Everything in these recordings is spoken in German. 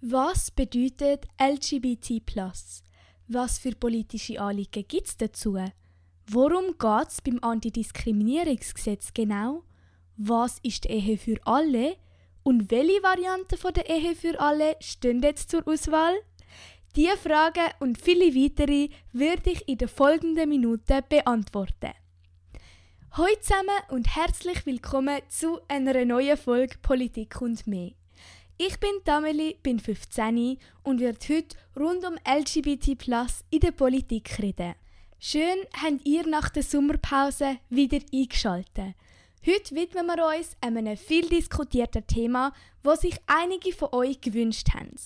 Was bedeutet LGBT? Was für politische Anliegen gibt es dazu? Worum geht es beim Antidiskriminierungsgesetz genau? Was ist die Ehe für alle? Und welche Varianten der Ehe für alle stehen jetzt zur Auswahl? Diese Fragen und viele weitere werde ich in den folgenden Minuten beantworten. Hallo zusammen und herzlich willkommen zu einer neuen Folge Politik und mehr. Ich bin Tameli, bin 15 und werde heute rund um LGBT in der Politik reden. Schön habt ihr nach der Sommerpause wieder eingeschaltet. Heute widmen wir uns einem viel diskutierten Thema, das sich einige von euch gewünscht haben.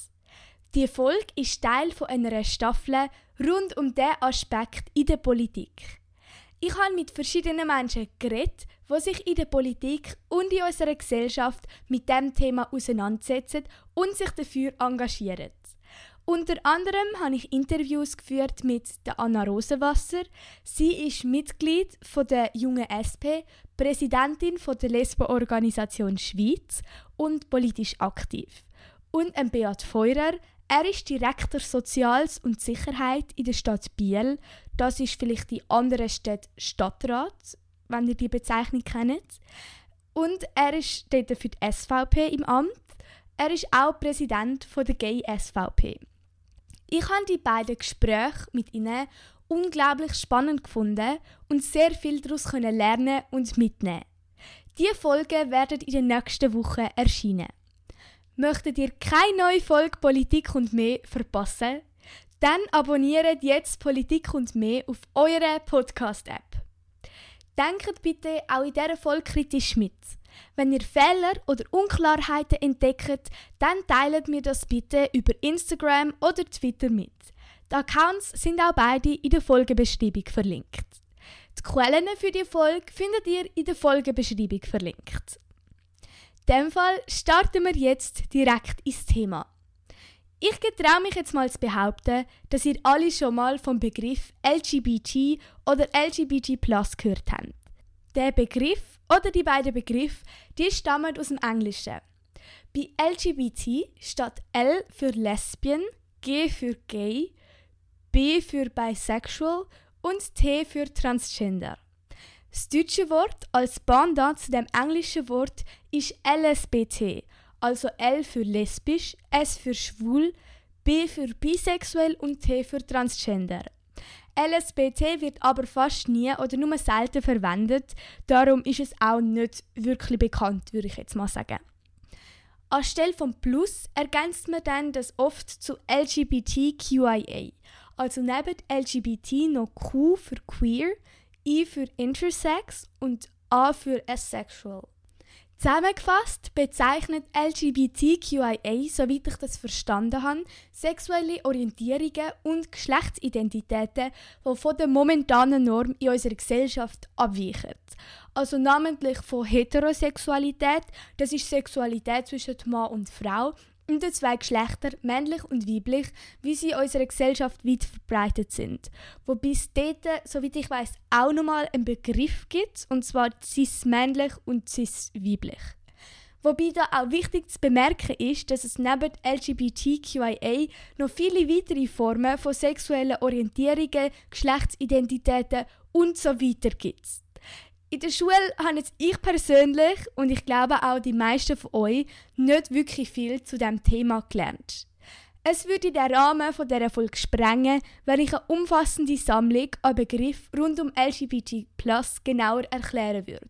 Die Folge ist Teil einer Staffel rund um diesen Aspekt in der Politik. Ich habe mit verschiedenen Menschen geredet, die sich in der Politik und in unserer Gesellschaft mit dem Thema auseinandersetzen und sich dafür engagieren. Unter anderem habe ich Interviews geführt mit der Anna Rosenwasser. Sie ist Mitglied der Jungen SP, Präsidentin der Lesbo-Organisation Schweiz und politisch aktiv. Und Beat Feurer, er ist Direktor Soziales und Sicherheit in der Stadt Biel. Das ist vielleicht die andere Stadt Stadtrat, wenn ihr die Bezeichnung kennt. Und er ist dort für die SVP im Amt. Er ist auch Präsident von der Gay SVP. Ich habe die beiden Gespräche mit ihnen unglaublich spannend gefunden und sehr viel daraus lernen und mitnehmen. Diese Folgen werden in den nächsten Wochen erscheinen. Möchtet ihr keine neue Folge Politik und mehr verpassen? Dann abonniert jetzt Politik und mehr auf eurer Podcast-App. Denkt bitte auch in dieser Folge kritisch mit. Wenn ihr Fehler oder Unklarheiten entdeckt, dann teilt mir das bitte über Instagram oder Twitter mit. Die Accounts sind auch beide in der Folgebeschreibung verlinkt. Die Quellen für die Folge findet ihr in der Folgebeschreibung verlinkt. In dem Fall starten wir jetzt direkt ins Thema. Ich getraue mich jetzt mal zu behaupten, dass ihr alle schon mal vom Begriff LGBT oder LGBT gehört habt. Der Begriff oder die beiden Begriffe, die stammen aus dem Englischen. Bei LGBT steht L für Lesbian, G für Gay, B für Bisexual und T für Transgender. Das deutsche Wort als Pendant zu dem englischen Wort ist LSBT, also L für lesbisch, S für schwul, B für bisexuell und T für Transgender. LSBT wird aber fast nie oder nur selten verwendet, darum ist es auch nicht wirklich bekannt, würde ich jetzt mal sagen. Anstelle von Plus ergänzt man dann das oft zu LGBTQIA, also neben LGBT noch Q für Queer, I für Intersex und A für Asexual. Zusammengefasst bezeichnet LGBTQIA, soweit ich das verstanden habe, sexuelle Orientierungen und Geschlechtsidentitäten, die von der momentanen Norm in unserer Gesellschaft abweichen. Also namentlich von Heterosexualität, das ist Sexualität zwischen Mann und Frau, und den zwei Geschlechter, männlich und weiblich, wie sie in unserer Gesellschaft weit verbreitet sind. Wobei es dort, soweit ich weiß, auch nochmal einen Begriff gibt, und zwar cis-männlich und cis-weiblich. Wobei da auch wichtig zu bemerken ist, dass es neben LGBTQIA noch viele weitere Formen von sexuellen Orientierungen, Geschlechtsidentitäten und so weiter gibt. In der Schule habe jetzt ich persönlich und ich glaube auch die meisten von euch nicht wirklich viel zu dem Thema gelernt. Es würde den Rahmen von dieser Folge sprengen, wenn ich eine umfassende Sammlung an Begriffen rund um LGBT genauer erklären würde.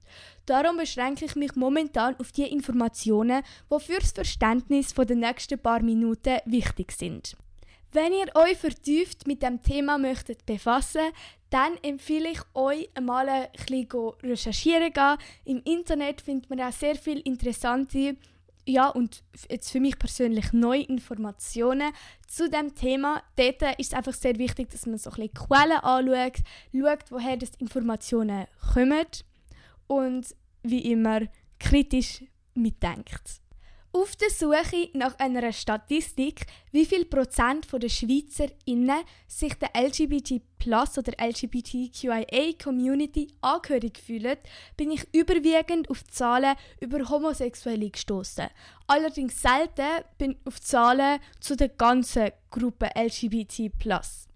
Darum beschränke ich mich momentan auf die Informationen, die für das Verständnis der nächsten paar Minuten wichtig sind. Wenn ihr euch vertieft mit dem Thema möchtet befassen, dann empfehle ich euch einmal ein bisschen recherchieren gehen. Im Internet findet man auch sehr viele interessante ja, und jetzt für mich persönlich neue Informationen zu dem Thema. Dort ist es einfach sehr wichtig, dass man so ein bisschen Quellen anschaut, schaut, woher die Informationen kommen und wie immer kritisch mitdenkt. Auf der Suche nach einer Statistik, wie viel Prozent der SchweizerInnen sich der LGBT Plus oder LGBTQIA Community angehörig fühlen, bin ich überwiegend auf Zahlen über Homosexuelle gestoßen. Allerdings selten bin ich auf Zahlen zu der ganzen Gruppe LGBT Plus.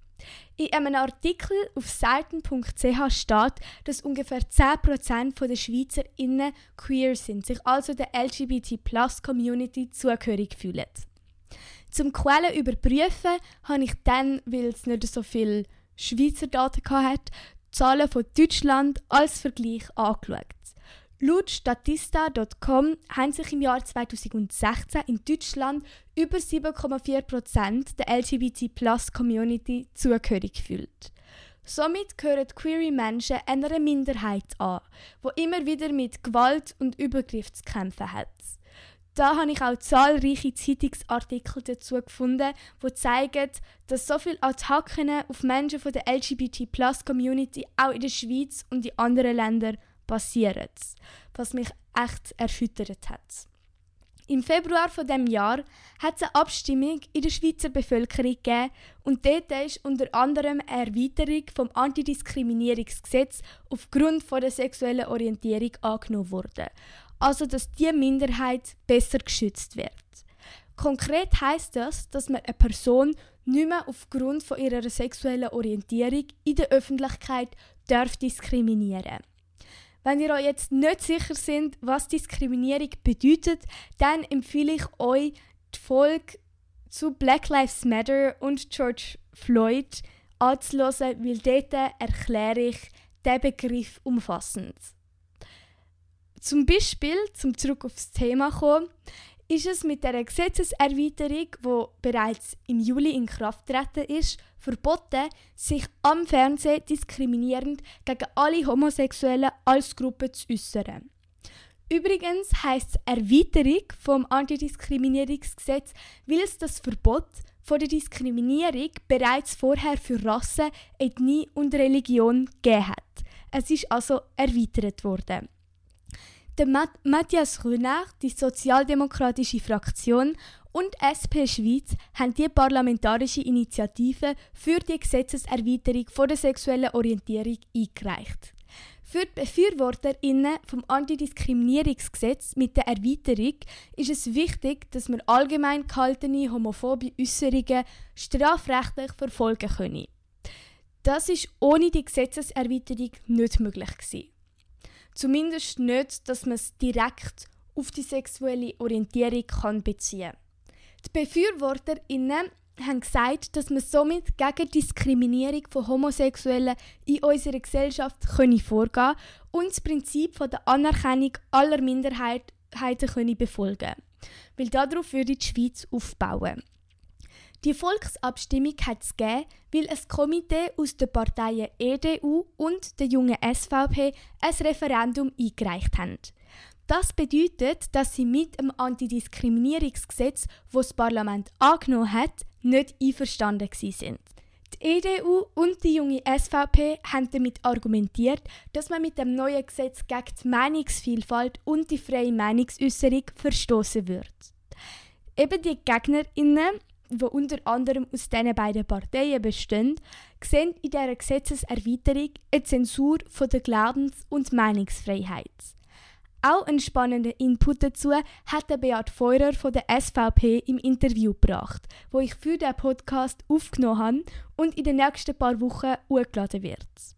In einem Artikel auf seiten.ch steht, dass ungefähr 10% der SchweizerInnen queer sind, sich also der LGBT-Plus-Community zugehörig fühlen. Zum Quellen überprüfen habe ich dann, weil es nicht so viele Schweizer Daten hatte, Zahlen von Deutschland als Vergleich angeschaut. Laut Statista.com haben sich im Jahr 2016 in Deutschland über 7,4% der LGBT-Plus-Community zugehörig gefühlt. Somit gehören queere Menschen einer Minderheit an, wo immer wieder mit Gewalt und Übergriff zu kämpfen hat. Da habe ich auch zahlreiche Zeitungsartikel dazu gefunden, die zeigen, dass so viele Attacken auf Menschen von der LGBT-Plus-Community auch in der Schweiz und in anderen Ländern passieren, was mich echt erschüttert hat. Im Februar von dem Jahr hat es eine Abstimmung in der Schweizer Bevölkerung gegeben und dort ist unter anderem eine Erweiterung vom Antidiskriminierungsgesetz aufgrund von der sexuellen Orientierung angenommen worden. Also, dass die Minderheit besser geschützt wird. Konkret heißt das, dass man eine Person nicht mehr aufgrund von ihrer sexuellen Orientierung in der Öffentlichkeit darf diskriminieren wenn ihr euch jetzt nicht sicher sind, was Diskriminierung bedeutet, dann empfehle ich euch die Folge zu Black Lives Matter und George Floyd anzuhören, weil dort erkläre ich den Begriff umfassend. Zum Beispiel, zum zurück aufs Thema kommen, ist es mit der Gesetzeserweiterung, die bereits im Juli in Kraft treten ist, verboten, sich am Fernsehen diskriminierend gegen alle Homosexuellen als Gruppe zu äußern. Übrigens heißt Erweiterung vom Antidiskriminierungsgesetz, weil es das Verbot von der Diskriminierung bereits vorher für Rasse, Ethnie und Religion gegeben hat. Es ist also erweitert worden. Der Matthias Rönach, die sozialdemokratische Fraktion und SP Schweiz haben die parlamentarische Initiative für die Gesetzeserweiterung von der sexuellen Orientierung eingereicht. Für die BefürworterInnen vom Antidiskriminierungsgesetz mit der Erweiterung ist es wichtig, dass man allgemein gehaltene homophobe Äußerungen strafrechtlich verfolgen können. Das ist ohne die Gesetzeserweiterung nicht möglich gewesen. Zumindest nicht, dass man es direkt auf die sexuelle Orientierung kann beziehen kann. Die BefürworterInnen haben gesagt, dass man somit gegen Diskriminierung von Homosexuellen in unserer Gesellschaft können vorgehen und das Prinzip von der Anerkennung aller Minderheiten können befolgen Weil darauf würde die Schweiz aufbauen. Die Volksabstimmung hat es gegeben, weil ein Komitee aus den Parteien EDU und der jungen SVP ein Referendum eingereicht haben. Das bedeutet, dass sie mit dem Antidiskriminierungsgesetz, das das Parlament angenommen hat, nicht einverstanden sind. Die EDU und die junge SVP haben damit argumentiert, dass man mit dem neuen Gesetz gegen die Meinungsvielfalt und die freie Meinungsäußerung verstoßen wird. Eben die GegnerInnen die unter anderem aus diesen beiden Parteien bestehen, sehen in dieser Gesetzeserweiterung eine Zensur von der Glaubens- und Meinungsfreiheit. Auch einen spannenden Input dazu hat der Beat Feurer von der SVP im Interview gebracht, wo ich für den Podcast aufgenommen habe und in den nächsten paar Wochen hochgeladen wird.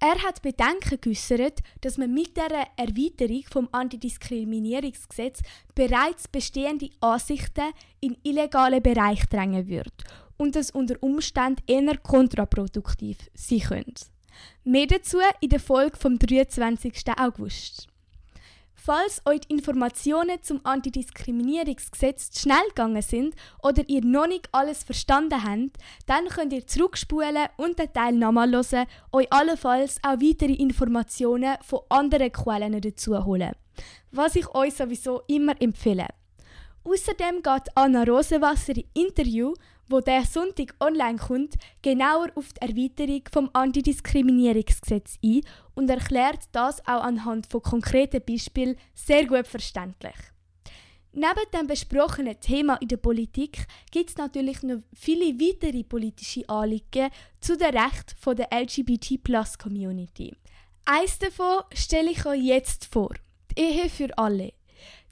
Er hat Bedenken geäußert, dass man mit der Erweiterung vom Antidiskriminierungsgesetz bereits bestehende Ansichten in illegale Bereich drängen wird und das unter Umständen eher kontraproduktiv sein könnte. Mehr dazu in der Folge vom 23. August. Falls euch die Informationen zum Antidiskriminierungsgesetz zu schnell gegangen sind oder ihr noch nicht alles verstanden habt, dann könnt ihr zurückspulen und den Teil nochmal hören, euch allenfalls auch weitere Informationen von anderen Quellen dazu holen. Was ich euch sowieso immer empfehle. Außerdem geht Anna Rosenwasser im Interview, wo der Sonntag online kommt, genauer auf die Erweiterung vom Antidiskriminierungsgesetz ein und erklärt das auch anhand von konkreten Beispielen sehr gut verständlich. Neben dem besprochenen Thema in der Politik gibt es natürlich noch viele weitere politische Anliegen zu den Rechten der LGBT-Plus-Community. Eines davon stelle ich euch jetzt vor: die Ehe für alle.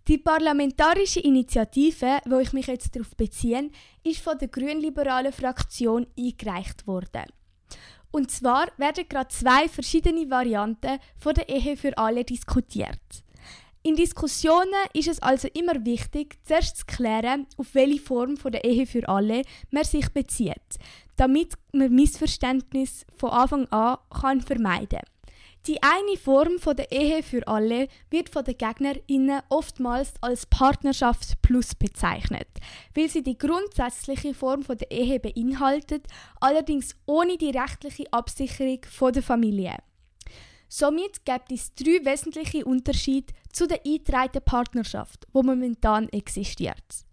Die parlamentarische Initiative, wo ich mich jetzt darauf beziehe, ist von der grünliberalen Fraktion eingereicht worden. Und zwar werden gerade zwei verschiedene Varianten von der Ehe für alle diskutiert. In Diskussionen ist es also immer wichtig, zuerst zu klären, auf welche Form von der Ehe für alle man sich bezieht, damit man Missverständnis von Anfang an kann vermeiden kann. Die eine Form von der Ehe für alle wird von den GegnerInnen oftmals als Partnerschaft Plus bezeichnet, weil sie die grundsätzliche Form von der Ehe beinhaltet, allerdings ohne die rechtliche Absicherung von der Familie. Somit gibt es drei wesentliche Unterschiede zu der eingetragenen Partnerschaft, wo momentan existiert.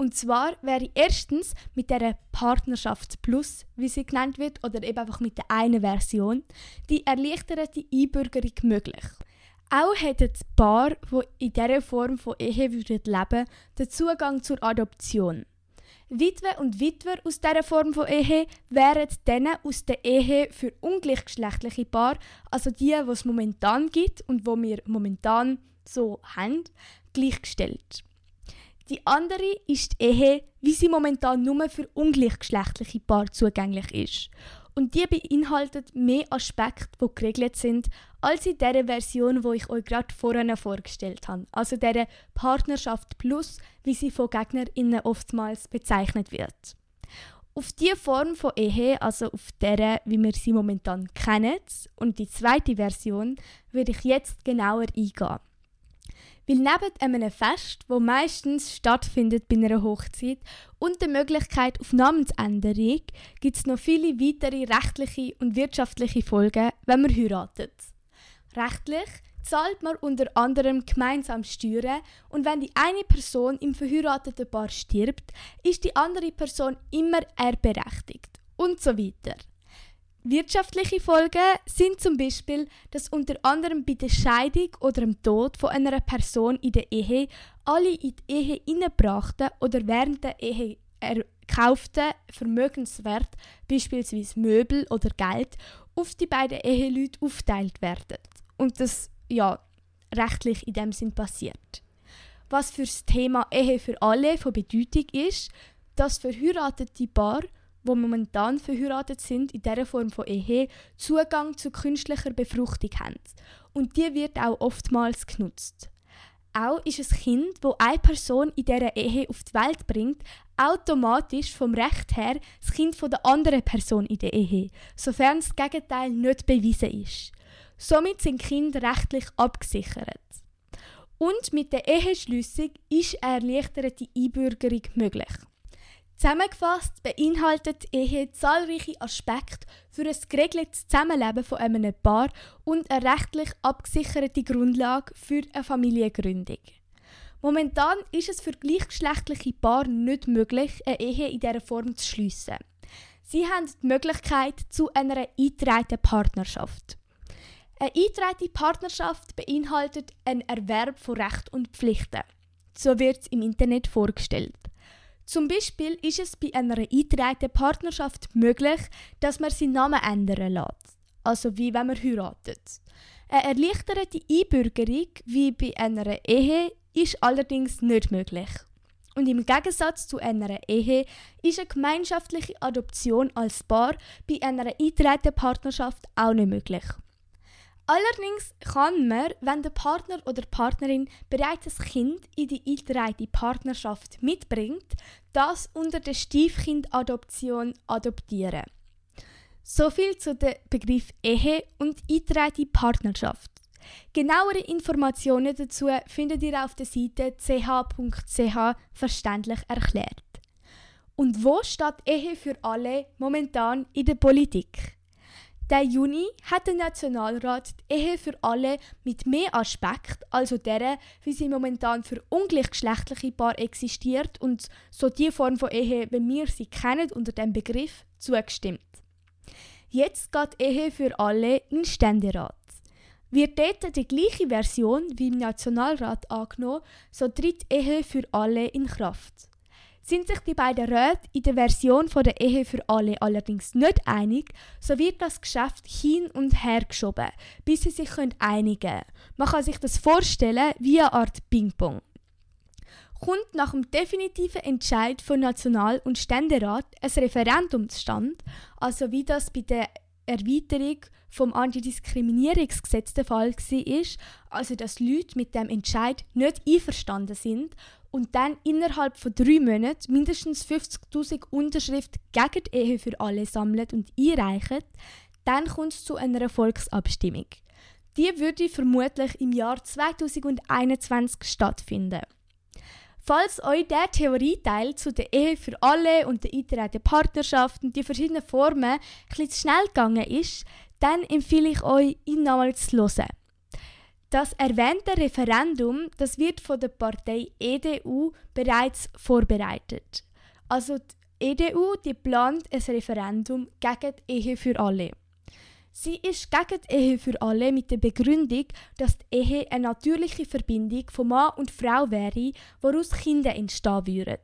Und zwar wäre erstens mit der Partnerschaft Plus, wie sie genannt wird, oder eben einfach mit der einen Version, die erleichterte Einbürgerung möglich. Auch hätten die Paar, die in dieser Form von Ehe leben würden, den Zugang zur Adoption. Witwe und Witwer aus dieser Form von Ehe wären dann aus der Ehe für ungleichgeschlechtliche Paar, also die, die es momentan gibt und wo wir momentan so haben, gleichgestellt. Die andere ist die Ehe, wie sie momentan nur für ungleichgeschlechtliche Paar zugänglich ist. Und die beinhaltet mehr Aspekte, die geregelt sind, als in der Version, die ich euch gerade vorhin vorgestellt habe. Also der Partnerschaft Plus, wie sie von GegnerInnen oftmals bezeichnet wird. Auf diese Form von Ehe, also auf der, wie wir sie momentan kennen, und die zweite Version, würde ich jetzt genauer eingehen. Weil neben einem Fest, wo meistens stattfindet bei einer Hochzeit, und der Möglichkeit auf Namensänderung gibt es noch viele weitere rechtliche und wirtschaftliche Folgen, wenn man heiratet. Rechtlich zahlt man unter anderem gemeinsam Steuern und wenn die eine Person im verheirateten Paar stirbt, ist die andere Person immer erbberechtigt und so weiter. Wirtschaftliche Folgen sind zum Beispiel, dass unter anderem bei der Scheidung oder dem Tod von einer Person in der Ehe alle in die Ehe eingebrachten oder während der Ehe erkauften Vermögenswert, beispielsweise Möbel oder Geld, auf die beiden Eheleute aufteilt werden. Und das ja rechtlich in dem Sinn passiert. Was für das Thema Ehe für alle von Bedeutung ist, dass verheiratete Paar wo momentan verheiratet sind, in dieser Form von Ehe, Zugang zu künstlicher Befruchtung haben. Und die wird auch oftmals genutzt. Auch ist ein Kind, wo eine Person in dieser Ehe auf die Welt bringt, automatisch vom Recht her das Kind von der anderen Person in der Ehe, sofern das Gegenteil nicht bewiesen ist. Somit sind Kinder rechtlich abgesichert. Und mit der Eheschließung ist eine erleichterte Einbürgerung möglich. Zusammengefasst beinhaltet Ehe zahlreiche Aspekte für ein geregeltes Zusammenleben von einem Paar und eine rechtlich abgesicherte Grundlage für eine Familiengründung. Momentan ist es für gleichgeschlechtliche Paare nicht möglich, eine Ehe in dieser Form zu schliessen. Sie haben die Möglichkeit zu einer eingetragenen Partnerschaft. Eine eingetragene Partnerschaft beinhaltet einen Erwerb von Recht und Pflichten. So wird es im Internet vorgestellt. Zum Beispiel ist es bei einer eingetragenen Partnerschaft möglich, dass man seinen Namen ändern lässt. Also wie wenn man heiratet. Eine erleichterte Einbürgerung wie bei einer Ehe ist allerdings nicht möglich. Und im Gegensatz zu einer Ehe ist eine gemeinschaftliche Adoption als Paar bei einer eingetragenen Partnerschaft auch nicht möglich. Allerdings kann man, wenn der Partner oder Partnerin bereits ein Kind in die eingetragene Partnerschaft mitbringt, das unter der Stiefkindadoption adoptieren. Soviel zu dem Begriff Ehe und eingetragene Partnerschaft. Genauere Informationen dazu findet ihr auf der Seite ch.ch verständlich erklärt. Und wo steht Ehe für alle momentan in der Politik? Der Juni hat der Nationalrat die Ehe für alle mit mehr Aspekt, also der, wie sie momentan für ungleichgeschlechtliche Paar existiert und so die Form von Ehe, wie wir sie kennen unter dem Begriff, zugestimmt. Jetzt geht Ehe für alle in Ständerat. Wird dort die gleiche Version wie im Nationalrat angenommen, so tritt Ehe für alle in Kraft. Sind sich die beiden Räte in der Version von der Ehe für alle allerdings nicht einig, so wird das Geschäft hin und her geschoben, bis sie sich einigen können. Man kann sich das vorstellen wie eine Art Ping-Pong. Kommt nach dem definitiven Entscheid von National- und Ständerat ein Referendum zustande, also wie das bei der Erweiterung vom Antidiskriminierungsgesetz der Fall war, also dass Leute mit dem Entscheid nicht einverstanden sind und dann innerhalb von drei Monaten mindestens 50.000 Unterschriften gegen die Ehe für alle sammeln und einreichen, dann kommt es zu einer Volksabstimmung. Die würde vermutlich im Jahr 2021 stattfinden. Falls euch der Theorieteil zu der Ehe für alle und der eintreten Partnerschaft und die verschiedenen Formen etwas zu schnell gegangen ist, dann empfehle ich euch, ihn nochmal zu hören. Das erwähnte Referendum, das wird von der Partei EDU bereits vorbereitet. Also die EDU, die plant ein Referendum gegen die Ehe für alle. Sie ist gegen die Ehe für alle mit der Begründung, dass die Ehe eine natürliche Verbindung von Mann und Frau wäre, woraus Kinder entstehen würden.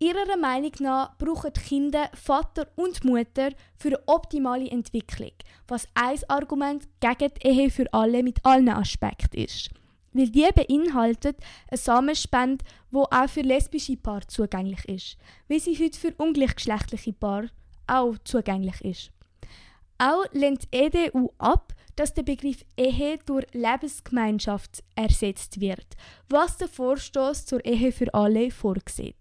Ihrer Meinung nach brauchen Kinder Vater und Mutter für eine optimale Entwicklung, was ein Argument gegen die Ehe für alle mit allen Aspekten ist. Weil die beinhaltet eine Samenspende, wo auch für lesbische Paare zugänglich ist, wie sie heute für ungleichgeschlechtliche Paare auch zugänglich ist. Auch lehnt die EDU ab, dass der Begriff Ehe durch Lebensgemeinschaft ersetzt wird, was der Vorstoß zur Ehe für alle vorsieht.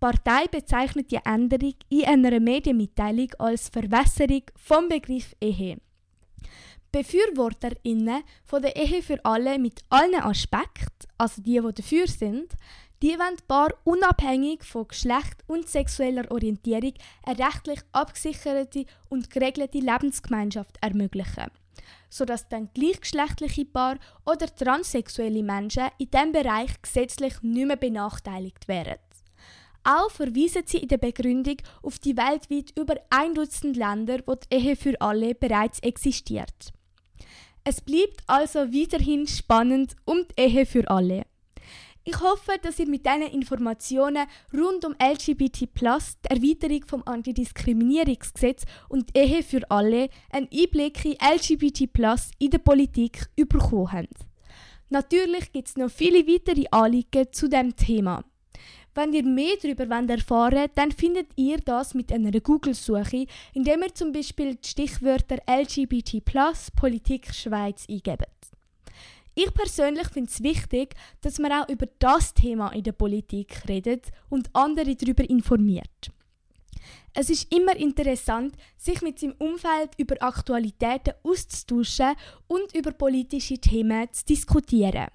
Partei bezeichnet die Änderung in einer Medienmitteilung als Verwässerung vom Begriff Ehe. BefürworterInnen von der Ehe für alle mit allen Aspekten, also die, die dafür sind, die wollen Paar unabhängig von Geschlecht und sexueller Orientierung eine rechtlich abgesicherte und geregelte Lebensgemeinschaft ermöglichen, sodass dann gleichgeschlechtliche Paar oder transsexuelle Menschen in diesem Bereich gesetzlich nicht mehr benachteiligt werden. Auch verweisen sie in der Begründung auf die weltweit über ein Dutzend Länder, wo die Ehe für alle bereits existiert. Es bleibt also weiterhin spannend um die Ehe für alle. Ich hoffe, dass ihr mit diesen Informationen rund um LGBT+, die Erweiterung vom Antidiskriminierungsgesetz und die Ehe für alle einen Einblick in LGBT+, in der Politik bekommen habt. Natürlich gibt es noch viele weitere Anliegen zu dem Thema. Wenn ihr mehr darüber erfahren wollt, dann findet ihr das mit einer Google-Suche, indem ihr zum Beispiel die Stichwörter LGBT Politik Schweiz eingebt. Ich persönlich finde es wichtig, dass man auch über das Thema in der Politik redet und andere darüber informiert. Es ist immer interessant, sich mit seinem Umfeld über Aktualitäten auszutauschen und über politische Themen zu diskutieren.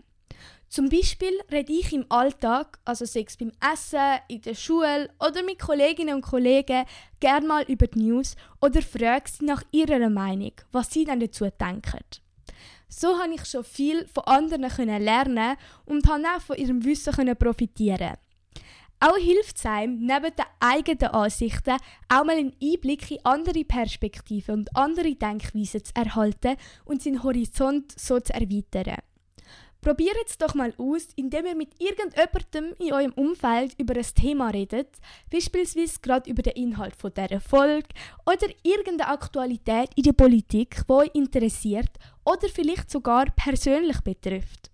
Zum Beispiel rede ich im Alltag, also sechs beim Essen, in der Schule oder mit Kolleginnen und Kollegen, gerne mal über die News oder frage sie nach ihrer Meinung, was sie dann dazu denken. So habe ich schon viel von anderen lernen und habe auch von ihrem Wissen profitieren. Auch hilft es einem, neben den eigenen Ansichten auch mal einen Einblick in andere Perspektiven und andere Denkweisen zu erhalten und seinen Horizont so zu erweitern. Probiert es doch mal aus, indem ihr mit irgendjemandem in eurem Umfeld über ein Thema redet, beispielsweise gerade über den Inhalt von dieser Folge oder irgendeine Aktualität in der Politik, die euch interessiert oder vielleicht sogar persönlich betrifft.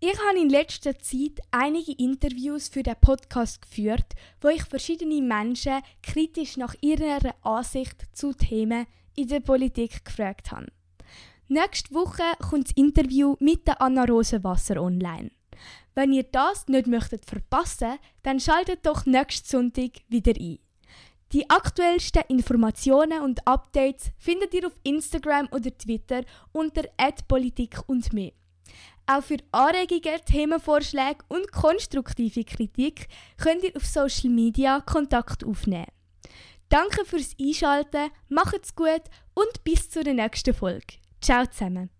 Ich habe in letzter Zeit einige Interviews für den Podcast geführt, wo ich verschiedene Menschen kritisch nach ihrer Ansicht zu Themen in der Politik gefragt habe. Nächste Woche kommt das Interview mit der Anna Rosenwasser online. Wenn ihr das nicht möchtet verpassen, dann schaltet doch nächsten Sonntag wieder ein. Die aktuellsten Informationen und Updates findet ihr auf Instagram oder Twitter unter @politik und mehr. Auch für Anregungen, Themenvorschläge und konstruktive Kritik könnt ihr auf Social Media Kontakt aufnehmen. Danke fürs Einschalten, macht's gut und bis zur nächsten Folge. Ciao zusammen!